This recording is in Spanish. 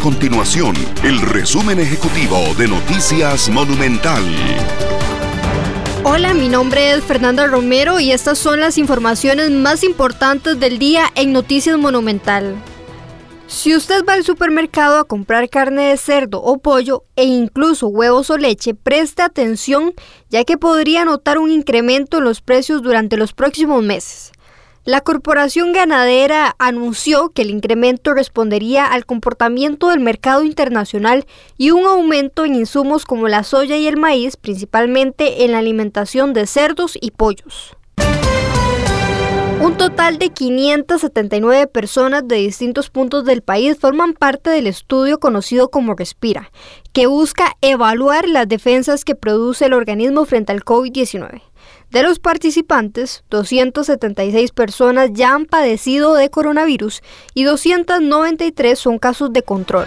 continuación el resumen ejecutivo de Noticias Monumental. Hola, mi nombre es Fernanda Romero y estas son las informaciones más importantes del día en Noticias Monumental. Si usted va al supermercado a comprar carne de cerdo o pollo e incluso huevos o leche, preste atención ya que podría notar un incremento en los precios durante los próximos meses. La Corporación Ganadera anunció que el incremento respondería al comportamiento del mercado internacional y un aumento en insumos como la soya y el maíz, principalmente en la alimentación de cerdos y pollos. Total de 579 personas de distintos puntos del país forman parte del estudio conocido como Respira, que busca evaluar las defensas que produce el organismo frente al COVID-19. De los participantes, 276 personas ya han padecido de coronavirus y 293 son casos de control.